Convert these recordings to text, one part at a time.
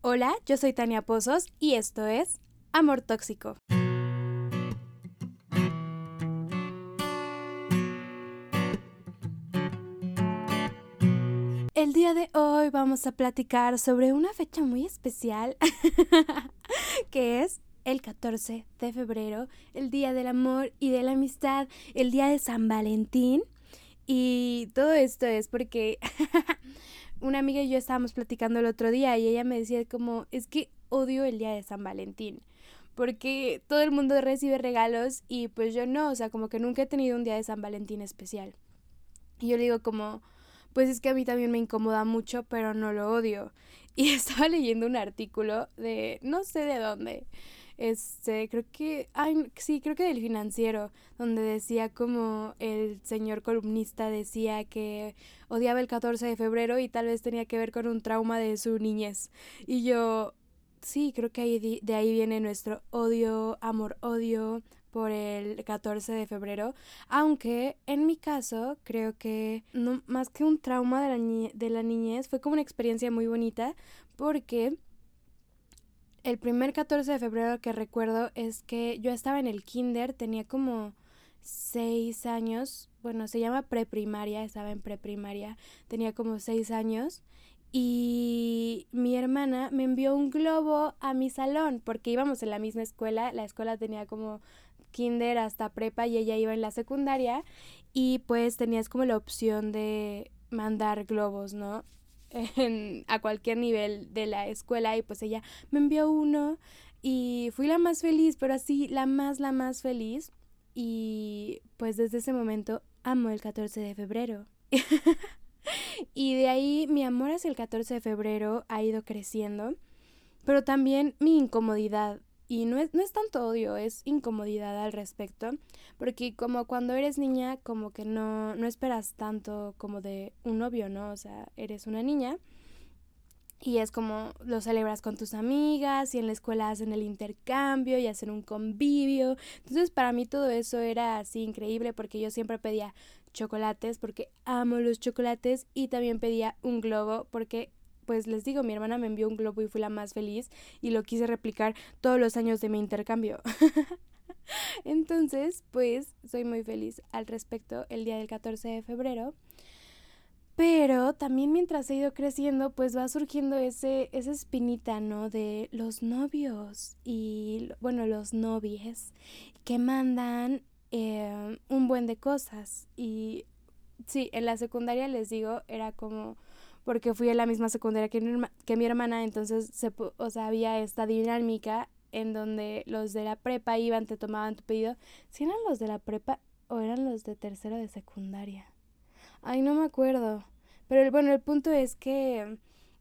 Hola, yo soy Tania Pozos y esto es Amor Tóxico. El día de hoy vamos a platicar sobre una fecha muy especial que es el 14 de febrero, el Día del Amor y de la Amistad, el Día de San Valentín. Y todo esto es porque una amiga y yo estábamos platicando el otro día y ella me decía como, es que odio el Día de San Valentín. Porque todo el mundo recibe regalos y pues yo no, o sea, como que nunca he tenido un día de San Valentín especial. Y yo le digo como, pues es que a mí también me incomoda mucho, pero no lo odio. Y estaba leyendo un artículo de, no sé de dónde, este, creo que, ay, sí, creo que del financiero, donde decía como el señor columnista decía que odiaba el 14 de febrero y tal vez tenía que ver con un trauma de su niñez. Y yo, sí, creo que ahí, de ahí viene nuestro odio, amor-odio por el 14 de febrero, aunque en mi caso creo que no más que un trauma de la, de la niñez fue como una experiencia muy bonita porque el primer 14 de febrero que recuerdo es que yo estaba en el kinder, tenía como seis años, bueno, se llama preprimaria, estaba en preprimaria, tenía como seis años y mi hermana me envió un globo a mi salón porque íbamos en la misma escuela, la escuela tenía como kinder hasta prepa y ella iba en la secundaria y pues tenías como la opción de mandar globos, ¿no? A cualquier nivel de la escuela y pues ella me envió uno y fui la más feliz, pero así la más, la más feliz y pues desde ese momento amo el 14 de febrero. y de ahí mi amor hacia el 14 de febrero ha ido creciendo, pero también mi incomodidad y no es, no es tanto odio, es incomodidad al respecto, porque como cuando eres niña, como que no, no esperas tanto como de un novio, ¿no? O sea, eres una niña y es como lo celebras con tus amigas y en la escuela hacen el intercambio y hacen un convivio. Entonces para mí todo eso era así increíble porque yo siempre pedía chocolates porque amo los chocolates y también pedía un globo porque pues les digo, mi hermana me envió un globo y fui la más feliz y lo quise replicar todos los años de mi intercambio. Entonces, pues soy muy feliz al respecto el día del 14 de febrero. Pero también mientras he ido creciendo, pues va surgiendo ese, esa espinita, ¿no? De los novios y, bueno, los novies que mandan eh, un buen de cosas. Y sí, en la secundaria les digo, era como porque fui a la misma secundaria que mi, hermana, entonces se, o sea, había esta dinámica en donde los de la prepa iban, te tomaban tu pedido. Si eran los de la prepa o eran los de tercero de secundaria. Ay, no me acuerdo. Pero bueno, el punto es que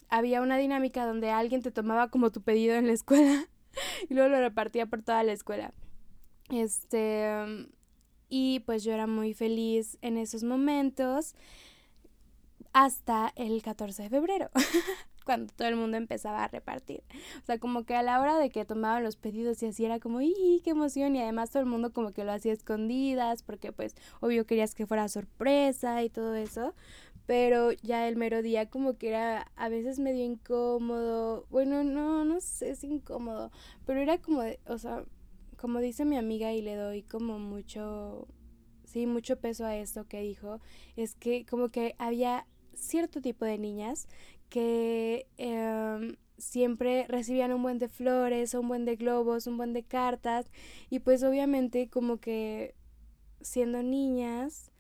había una dinámica donde alguien te tomaba como tu pedido en la escuela y luego lo repartía por toda la escuela. Este, y pues yo era muy feliz en esos momentos hasta el 14 de febrero, cuando todo el mundo empezaba a repartir. O sea, como que a la hora de que tomaban los pedidos y así era como, ¡y qué emoción! Y además todo el mundo como que lo hacía escondidas, porque pues obvio querías que fuera sorpresa y todo eso. Pero ya el mero día como que era a veces medio incómodo. Bueno, no, no sé, es incómodo. Pero era como, o sea, como dice mi amiga y le doy como mucho sí, mucho peso a esto que dijo, es que como que había cierto tipo de niñas que em, siempre recibían un buen de flores, un buen de globos, un buen de cartas y pues obviamente como que siendo niñas,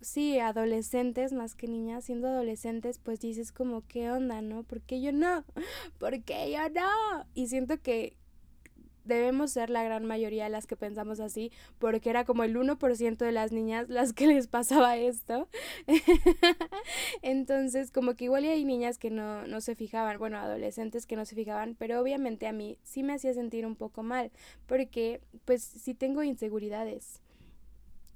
sí, adolescentes más que niñas, siendo adolescentes pues dices como qué onda, ¿no? ¿Por qué yo no? ¿Por qué yo no? Y siento que debemos ser la gran mayoría de las que pensamos así, porque era como el 1% de las niñas las que les pasaba esto. Entonces, como que igual hay niñas que no, no se fijaban, bueno, adolescentes que no se fijaban, pero obviamente a mí sí me hacía sentir un poco mal, porque pues sí tengo inseguridades.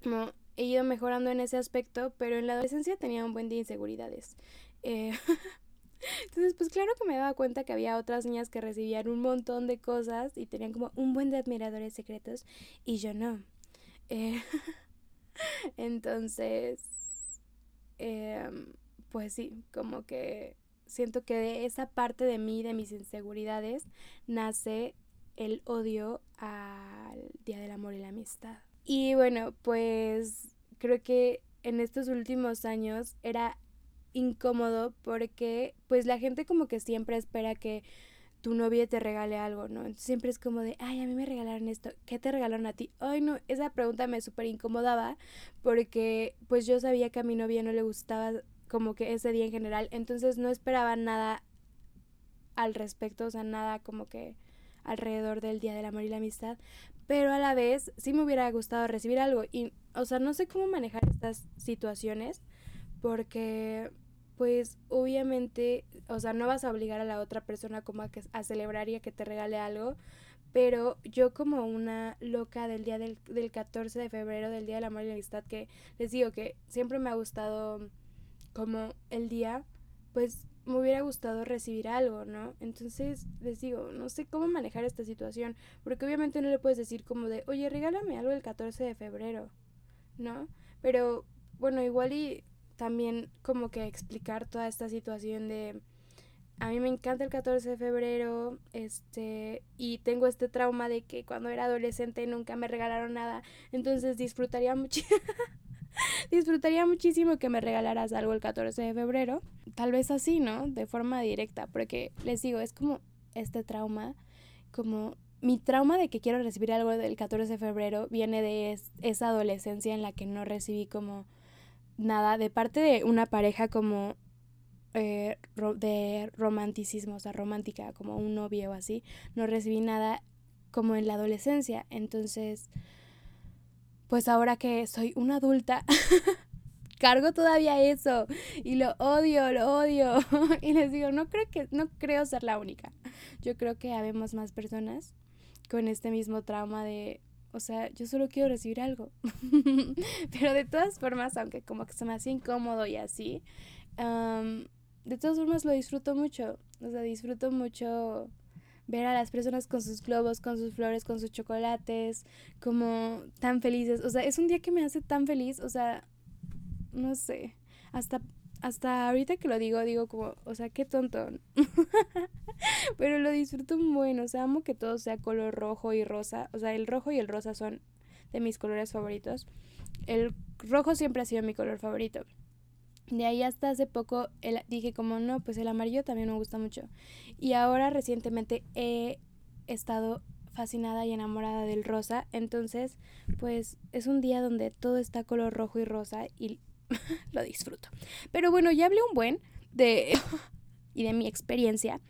Como he ido mejorando en ese aspecto, pero en la adolescencia tenía un buen de inseguridades. Eh, Entonces, pues claro que me daba cuenta que había otras niñas que recibían un montón de cosas y tenían como un buen de admiradores secretos y yo no. Eh, entonces, em, pues sí, como que siento que de esa parte de mí, de mis inseguridades, nace el odio al Día del Amor y la Amistad. Y bueno, pues creo que en estos últimos años era incómodo porque pues la gente como que siempre espera que tu novia te regale algo, ¿no? siempre es como de, ay, a mí me regalaron esto, ¿qué te regalaron a ti? Ay, no, esa pregunta me súper incomodaba porque pues yo sabía que a mi novia no le gustaba como que ese día en general, entonces no esperaba nada al respecto, o sea, nada como que alrededor del Día del Amor y la Amistad, pero a la vez sí me hubiera gustado recibir algo y, o sea, no sé cómo manejar estas situaciones porque pues obviamente, o sea, no vas a obligar a la otra persona como a, que, a celebrar y a que te regale algo, pero yo como una loca del día del, del 14 de febrero, del Día del Amor y la Amistad, que les digo que siempre me ha gustado como el día, pues me hubiera gustado recibir algo, ¿no? Entonces les digo, no sé cómo manejar esta situación, porque obviamente no le puedes decir como de, oye, regálame algo el 14 de febrero, ¿no? Pero bueno, igual y también como que explicar toda esta situación de a mí me encanta el 14 de febrero, este, y tengo este trauma de que cuando era adolescente nunca me regalaron nada, entonces disfrutaría mucho disfrutaría muchísimo que me regalaras algo el 14 de febrero, tal vez así, ¿no? De forma directa, porque les digo, es como este trauma, como mi trauma de que quiero recibir algo del 14 de febrero viene de esa adolescencia en la que no recibí como nada de parte de una pareja como eh, de romanticismo, o sea, romántica, como un novio o así, no recibí nada como en la adolescencia. Entonces, pues ahora que soy una adulta, cargo todavía eso y lo odio, lo odio. y les digo, no creo que, no creo ser la única. Yo creo que habemos más personas con este mismo trauma de o sea, yo solo quiero recibir algo. Pero de todas formas, aunque como que se me hace incómodo y así, de todas formas lo disfruto mucho. O sea, disfruto mucho ver a las personas con sus globos, con sus flores, con sus chocolates, como tan felices. O sea, es un día que me hace tan feliz. O sea, no sé. Hasta hasta ahorita que lo digo, digo como, o sea, qué tonto. Pero lo disfruto muy o sea, amo que todo sea color rojo y rosa. O sea, el rojo y el rosa son de mis colores favoritos. El rojo siempre ha sido mi color favorito. De ahí hasta hace poco el, dije como, no, pues el amarillo también me gusta mucho. Y ahora recientemente he estado fascinada y enamorada del rosa. Entonces, pues es un día donde todo está color rojo y rosa y lo disfruto. Pero bueno, ya hablé un buen de y de mi experiencia.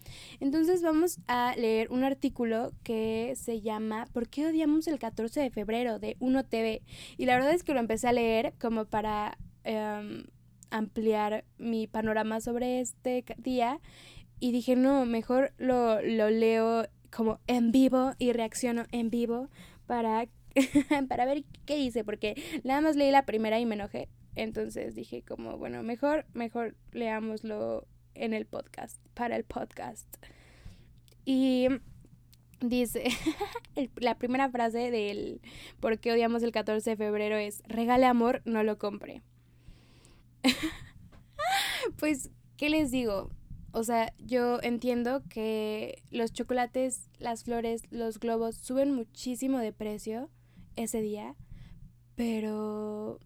Entonces vamos a leer un artículo que se llama ¿Por qué odiamos el 14 de febrero? de Uno TV. Y la verdad es que lo empecé a leer como para em, ampliar mi panorama sobre este día. Y dije, no, mejor lo, lo leo como en vivo y reacciono en vivo para, para ver qué dice, porque nada más leí la primera y me enojé. Entonces dije como, bueno, mejor, mejor leámoslo en el podcast, para el podcast. Y dice, la primera frase del por qué odiamos el 14 de febrero es, regale amor, no lo compre. pues, ¿qué les digo? O sea, yo entiendo que los chocolates, las flores, los globos suben muchísimo de precio ese día, pero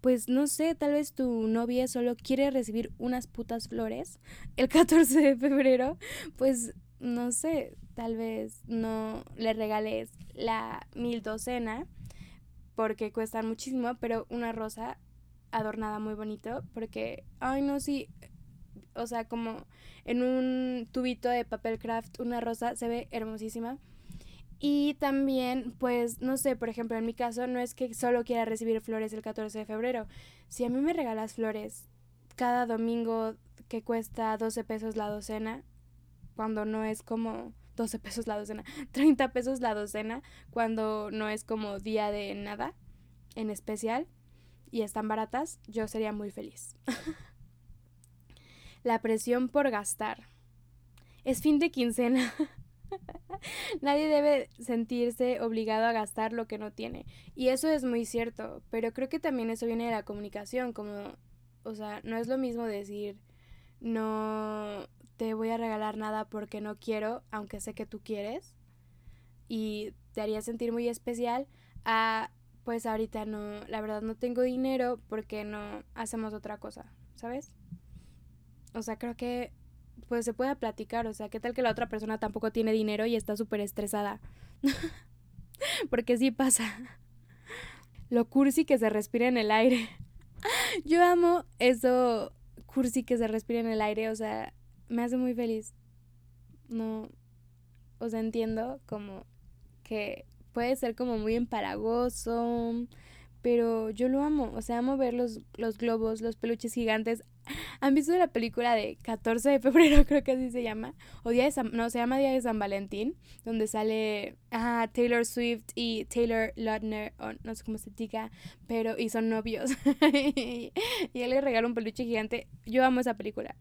pues no sé, tal vez tu novia solo quiere recibir unas putas flores el 14 de febrero, pues no sé, tal vez no le regales la mil docena porque cuestan muchísimo, pero una rosa adornada muy bonito porque, ay no, sí, o sea, como en un tubito de papel craft, una rosa se ve hermosísima. Y también, pues, no sé, por ejemplo, en mi caso no es que solo quiera recibir flores el 14 de febrero. Si a mí me regalas flores cada domingo que cuesta 12 pesos la docena, cuando no es como 12 pesos la docena, 30 pesos la docena, cuando no es como día de nada en especial y están baratas, yo sería muy feliz. la presión por gastar. Es fin de quincena. Nadie debe sentirse obligado a gastar lo que no tiene. Y eso es muy cierto, pero creo que también eso viene de la comunicación, como, o sea, no es lo mismo decir, no te voy a regalar nada porque no quiero, aunque sé que tú quieres, y te haría sentir muy especial, a pues ahorita no, la verdad no tengo dinero porque no hacemos otra cosa, ¿sabes? O sea, creo que pues se puede platicar, o sea, ¿qué tal que la otra persona tampoco tiene dinero y está súper estresada? porque sí pasa. Lo cursi que se respira en el aire. Yo amo eso cursi que se respira en el aire, o sea, me hace muy feliz. No, o sea, entiendo como que puede ser como muy empalagoso, pero yo lo amo, o sea, amo ver los, los globos, los peluches gigantes. ¿Han visto la película de 14 de febrero, creo que así se llama? O Día de San, no, se llama Día de San Valentín, donde sale Taylor Swift y Taylor Lautner, o no sé cómo se diga, pero, y son novios. y él le regala un peluche gigante. Yo amo esa película.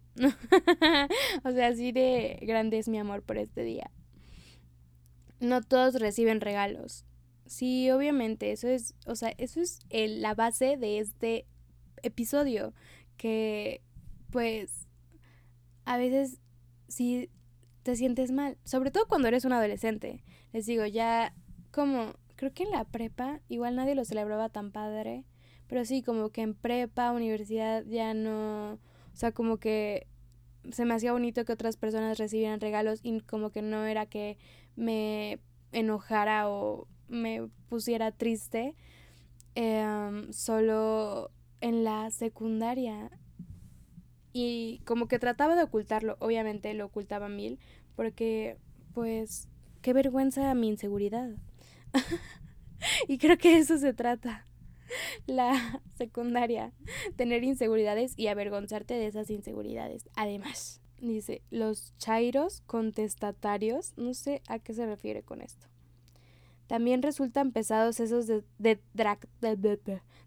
o sea, así de grande es mi amor por este día. No todos reciben regalos. Sí, obviamente, eso es, o sea, eso es la base de este episodio, que pues a veces sí te sientes mal, sobre todo cuando eres un adolescente. Les digo, ya como, creo que en la prepa igual nadie lo celebraba tan padre, pero sí, como que en prepa, universidad ya no, o sea, como que se me hacía bonito que otras personas recibieran regalos y como que no era que me enojara o me pusiera triste em, solo en la secundaria. Y como que trataba de ocultarlo, obviamente lo ocultaba mil, porque pues qué vergüenza mi inseguridad. y creo que eso se trata. La secundaria, tener inseguridades y avergonzarte de esas inseguridades. Además, dice, los chairos contestatarios, no sé a qué se refiere con esto. También resultan pesados esos de,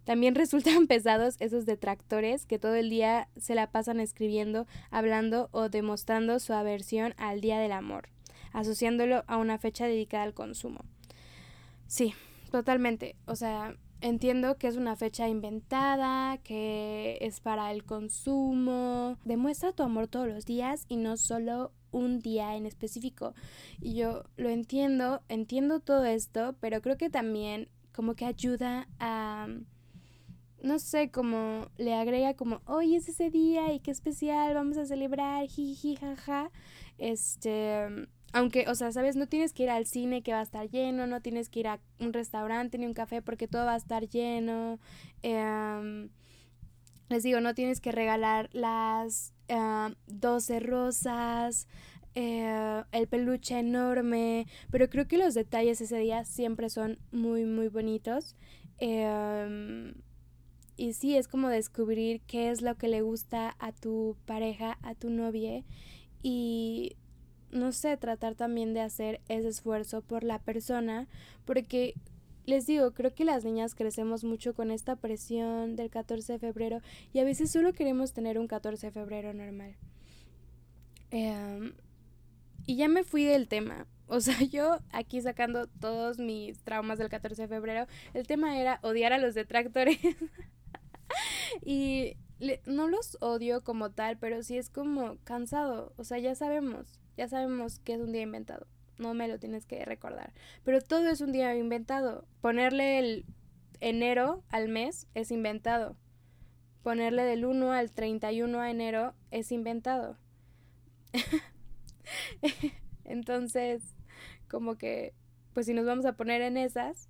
también resultan pesados esos detractores que todo el día se la pasan escribiendo, hablando o demostrando su aversión al Día del Amor, asociándolo a una fecha dedicada al consumo. Sí, totalmente. O sea, entiendo que es una fecha inventada, que es para el consumo. Demuestra tu amor todos los días y no solo un día en específico. Y yo lo entiendo, entiendo todo esto, pero creo que también como que ayuda a no sé, como le agrega como, hoy es ese día y qué especial, vamos a celebrar, jiji, jaja. Este, aunque, o sea, sabes, no tienes que ir al cine que va a estar lleno, no tienes que ir a un restaurante ni un café porque todo va a estar lleno. Em, les digo, no tienes que regalar las 12 rosas, eh, el peluche enorme, pero creo que los detalles ese día siempre son muy, muy bonitos. Em, y sí, es como descubrir qué es lo que le gusta a tu pareja, a tu novia y no sé, tratar también de hacer ese esfuerzo por la persona, porque les digo, creo que las niñas crecemos mucho con esta presión del 14 de febrero y a veces solo queremos tener un 14 de febrero normal. Em, y ya me fui del tema. O sea, yo aquí sacando todos mis traumas del 14 de febrero, el tema era odiar a los detractores. y no los odio como tal, pero sí es como cansado. O sea, ya sabemos, ya sabemos que es un día inventado no me lo tienes que recordar. Pero todo es un día inventado. Ponerle el enero al mes es inventado. Ponerle del 1 al 31 a enero es inventado. Entonces, como que, pues si nos vamos a poner en esas,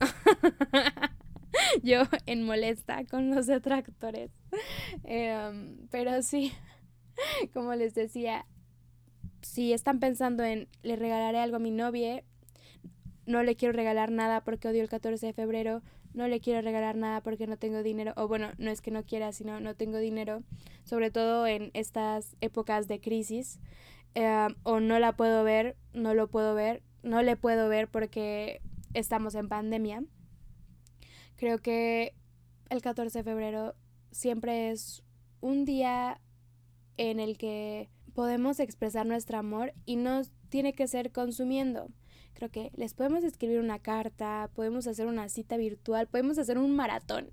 yo en molesta con los detractores. Em, pero sí, como les decía, si están pensando en le regalaré algo a mi novia, no le quiero regalar nada porque odio el 14 de febrero, no le quiero regalar nada porque no tengo dinero, o bueno, no es que no quiera, sino no tengo dinero, sobre todo en estas épocas de crisis, eh, o no la puedo ver, no lo puedo ver, no le puedo ver porque estamos en pandemia. Creo que el 14 de febrero siempre es un día en el que podemos expresar nuestro amor y no tiene que ser consumiendo. Creo que les podemos escribir una carta, podemos hacer una cita virtual, podemos hacer un maratón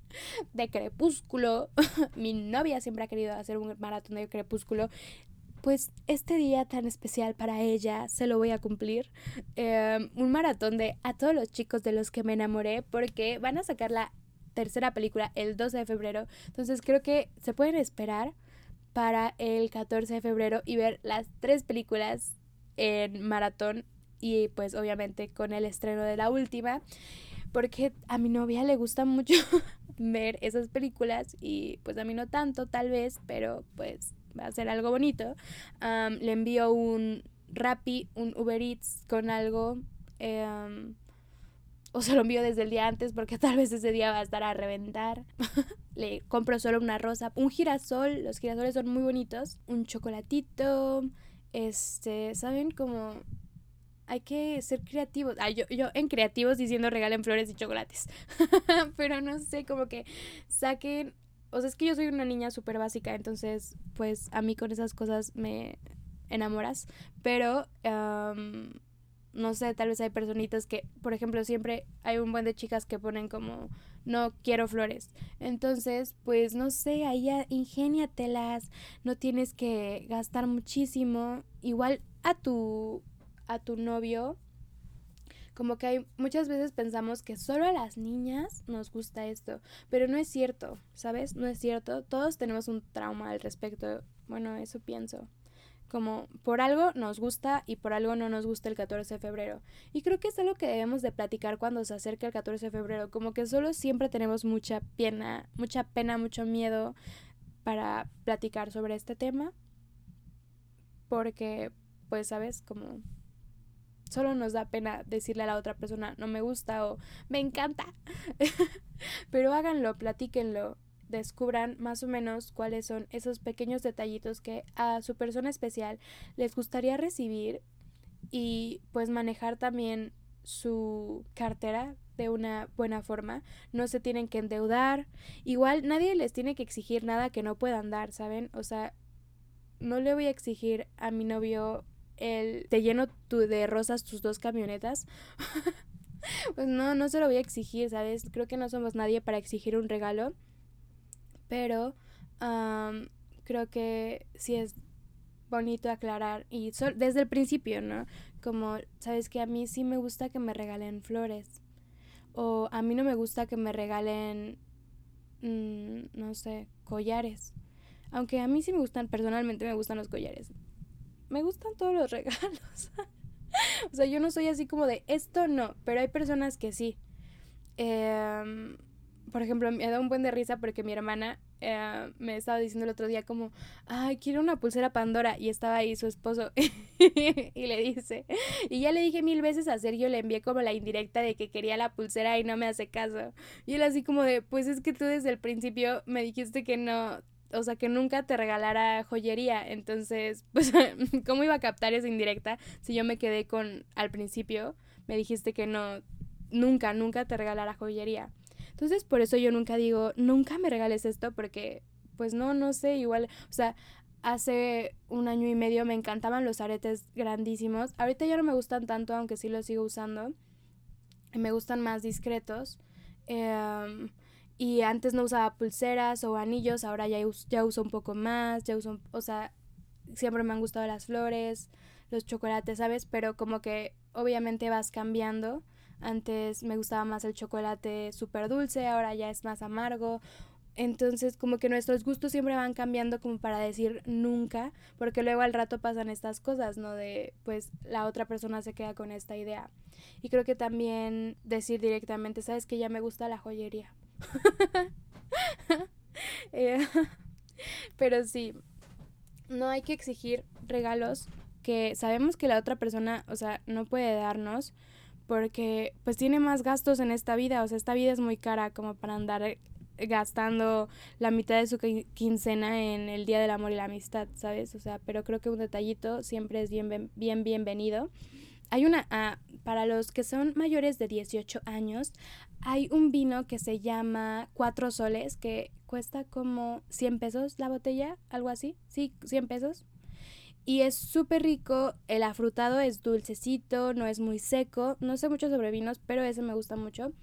de crepúsculo. Mi novia siempre ha querido hacer un maratón de crepúsculo. pues este día tan especial para ella se lo voy a cumplir. Em, un maratón de a todos los chicos de los que me enamoré porque van a sacar la tercera película el 12 de febrero. Entonces creo que se pueden esperar para el 14 de febrero y ver las tres películas en maratón y pues obviamente con el estreno de la última porque a mi novia le gusta mucho ver esas películas y pues a mí no tanto tal vez, pero pues va a ser algo bonito. le envío un Rappi, un Uber Eats con algo. Em, o se lo envío desde el día antes porque tal vez ese día va a estar a reventar. Le compro solo una rosa, un girasol, los girasoles son muy bonitos, un chocolatito, este, ¿saben? Como hay que ser creativos. Ah, yo, yo en creativos diciendo regalen flores y chocolates. Pero no sé, como que saquen. O sea, es que yo soy una niña súper básica, entonces, pues a mí con esas cosas me enamoras. Pero, no sé, tal vez hay personitas que, por ejemplo, siempre hay un buen de chicas que ponen como, no quiero flores. Entonces, pues no sé, ahí ingéniatelas, no tienes que gastar muchísimo. Igual a tu a tu novio, como que hay muchas veces pensamos que solo a las niñas nos gusta esto, pero no es cierto, ¿sabes? No es cierto. Todos tenemos un trauma al respecto. Bueno, eso pienso. Como por algo nos gusta y por algo no nos gusta el 14 de febrero. Y creo que es algo que debemos de platicar cuando se acerca el 14 de febrero. Como que solo siempre tenemos mucha pena, mucha pena, mucho miedo para platicar sobre este tema. Porque, pues, ¿sabes? Como solo nos da pena decirle a la otra persona no me gusta o me encanta. Pero háganlo, platíquenlo, descubran más o menos cuáles son esos pequeños detallitos que a su persona especial les gustaría recibir y pues manejar también su cartera de una buena forma. No se tienen que endeudar. Igual nadie les tiene que exigir nada que no puedan dar, ¿saben? O sea, no le voy a exigir a mi novio el te lleno tu, de rosas tus dos camionetas. pues no, no se lo voy a exigir, ¿sabes? Creo que no somos nadie para exigir un regalo. Pero creo que sí es bonito aclarar y desde el principio, ¿no? Como, ¿sabes que A mí sí me gusta que me regalen flores. O a mí no me gusta que me regalen, mm, no sé, collares. Aunque a mí sí me gustan, personalmente me gustan los collares me gustan todos los regalos. o sea, yo no soy así como de esto no, pero hay personas que sí. Em, por ejemplo, me da un buen de risa porque mi hermana eh, me estaba diciendo el otro día como, ay, quiero una pulsera Pandora. Y estaba ahí su esposo y le dice, y ya le dije mil veces a Sergio, le envié como la indirecta de que quería la pulsera y no me hace caso. Y él así como de, pues es que tú desde el principio me dijiste que no o sea, que nunca te regalara joyería. Entonces, pues, ¿cómo iba a captar esa indirecta si yo me quedé con, al principio, me dijiste que no, nunca, nunca te regalara joyería. Entonces, por eso yo nunca digo, nunca me regales esto, porque, pues, no, no sé, igual, o sea, hace un año y medio me encantaban los aretes grandísimos. Ahorita ya no me gustan tanto, aunque sí los sigo usando. Me gustan más discretos. Eh, y antes no usaba pulseras o anillos, ahora ya, ya uso un poco más, ya uso, o sea, siempre me han gustado las flores, los chocolates, ¿sabes? Pero como que obviamente vas cambiando. Antes me gustaba más el chocolate súper dulce, ahora ya es más amargo. Entonces como que nuestros gustos siempre van cambiando como para decir nunca, porque luego al rato pasan estas cosas, ¿no? De pues la otra persona se queda con esta idea. Y creo que también decir directamente, sabes que ya me gusta la joyería. Eh, pero sí, no hay que exigir regalos que sabemos que la otra persona, o sea, no puede darnos porque pues tiene más gastos en esta vida, o sea, esta vida es muy cara como para andar gastando la mitad de su quincena en el Día del Amor y la Amistad, ¿sabes? O sea, pero creo que un detallito siempre es bien, bien bienvenido. Hay una, ah, para los que son mayores de 18 años, hay un vino que se llama Cuatro Soles, que cuesta como 100 pesos la botella, algo así, sí, 100 pesos. Y es súper rico, el afrutado es dulcecito, no es muy seco, no sé mucho sobre vinos, pero ese me gusta mucho.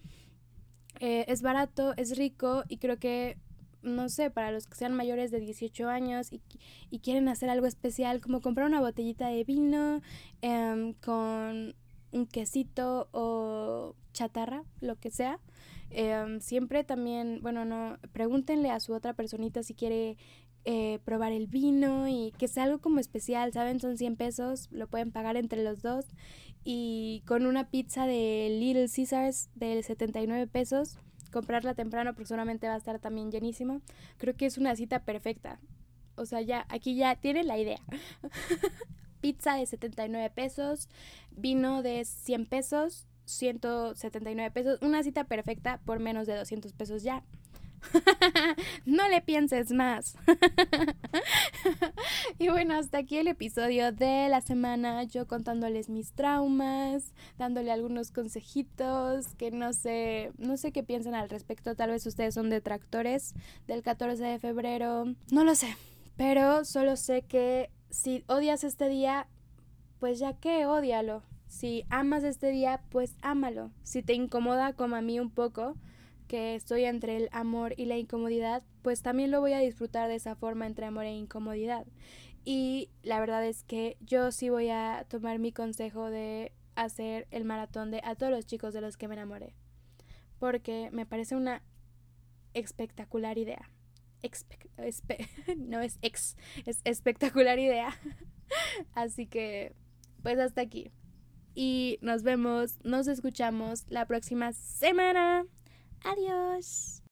Eh, es barato, es rico y creo que no sé, para los que sean mayores de 18 años y, y quieren hacer algo especial, como comprar una botellita de vino em, con un quesito o chatarra, lo que sea. Em, siempre también, bueno, no, pregúntenle a su otra personita si quiere eh, probar el vino y que sea algo como especial, ¿saben? Son 100 pesos, lo pueden pagar entre los dos. Y con una pizza de Little Caesars de 79 pesos, comprarla temprano porque seguramente va a estar también llenísimo. Creo que es una cita perfecta. O sea, ya, aquí ya tiene la idea. pizza de 79 pesos, vino de 100 pesos, 179 pesos, una cita perfecta por menos de 200 pesos ya. no le pienses más. y bueno, hasta aquí el episodio de la semana, yo contándoles mis traumas, dándole algunos consejitos que no sé, no sé qué piensan al respecto, tal vez ustedes son detractores del 14 de febrero, no lo sé, pero solo sé que si odias este día, pues ya que odialo. Si amas este día, pues ámalo. Si te incomoda como a mí un poco, que estoy entre el amor y la incomodidad, pues también lo voy a disfrutar de esa forma entre amor e incomodidad. Y la verdad es que yo sí voy a tomar mi consejo de hacer el maratón de a todos los chicos de los que me enamoré. Porque me parece una espectacular idea. no es ex, es espectacular idea. Así que, pues hasta aquí. Y nos vemos, nos escuchamos la próxima semana. Adiós.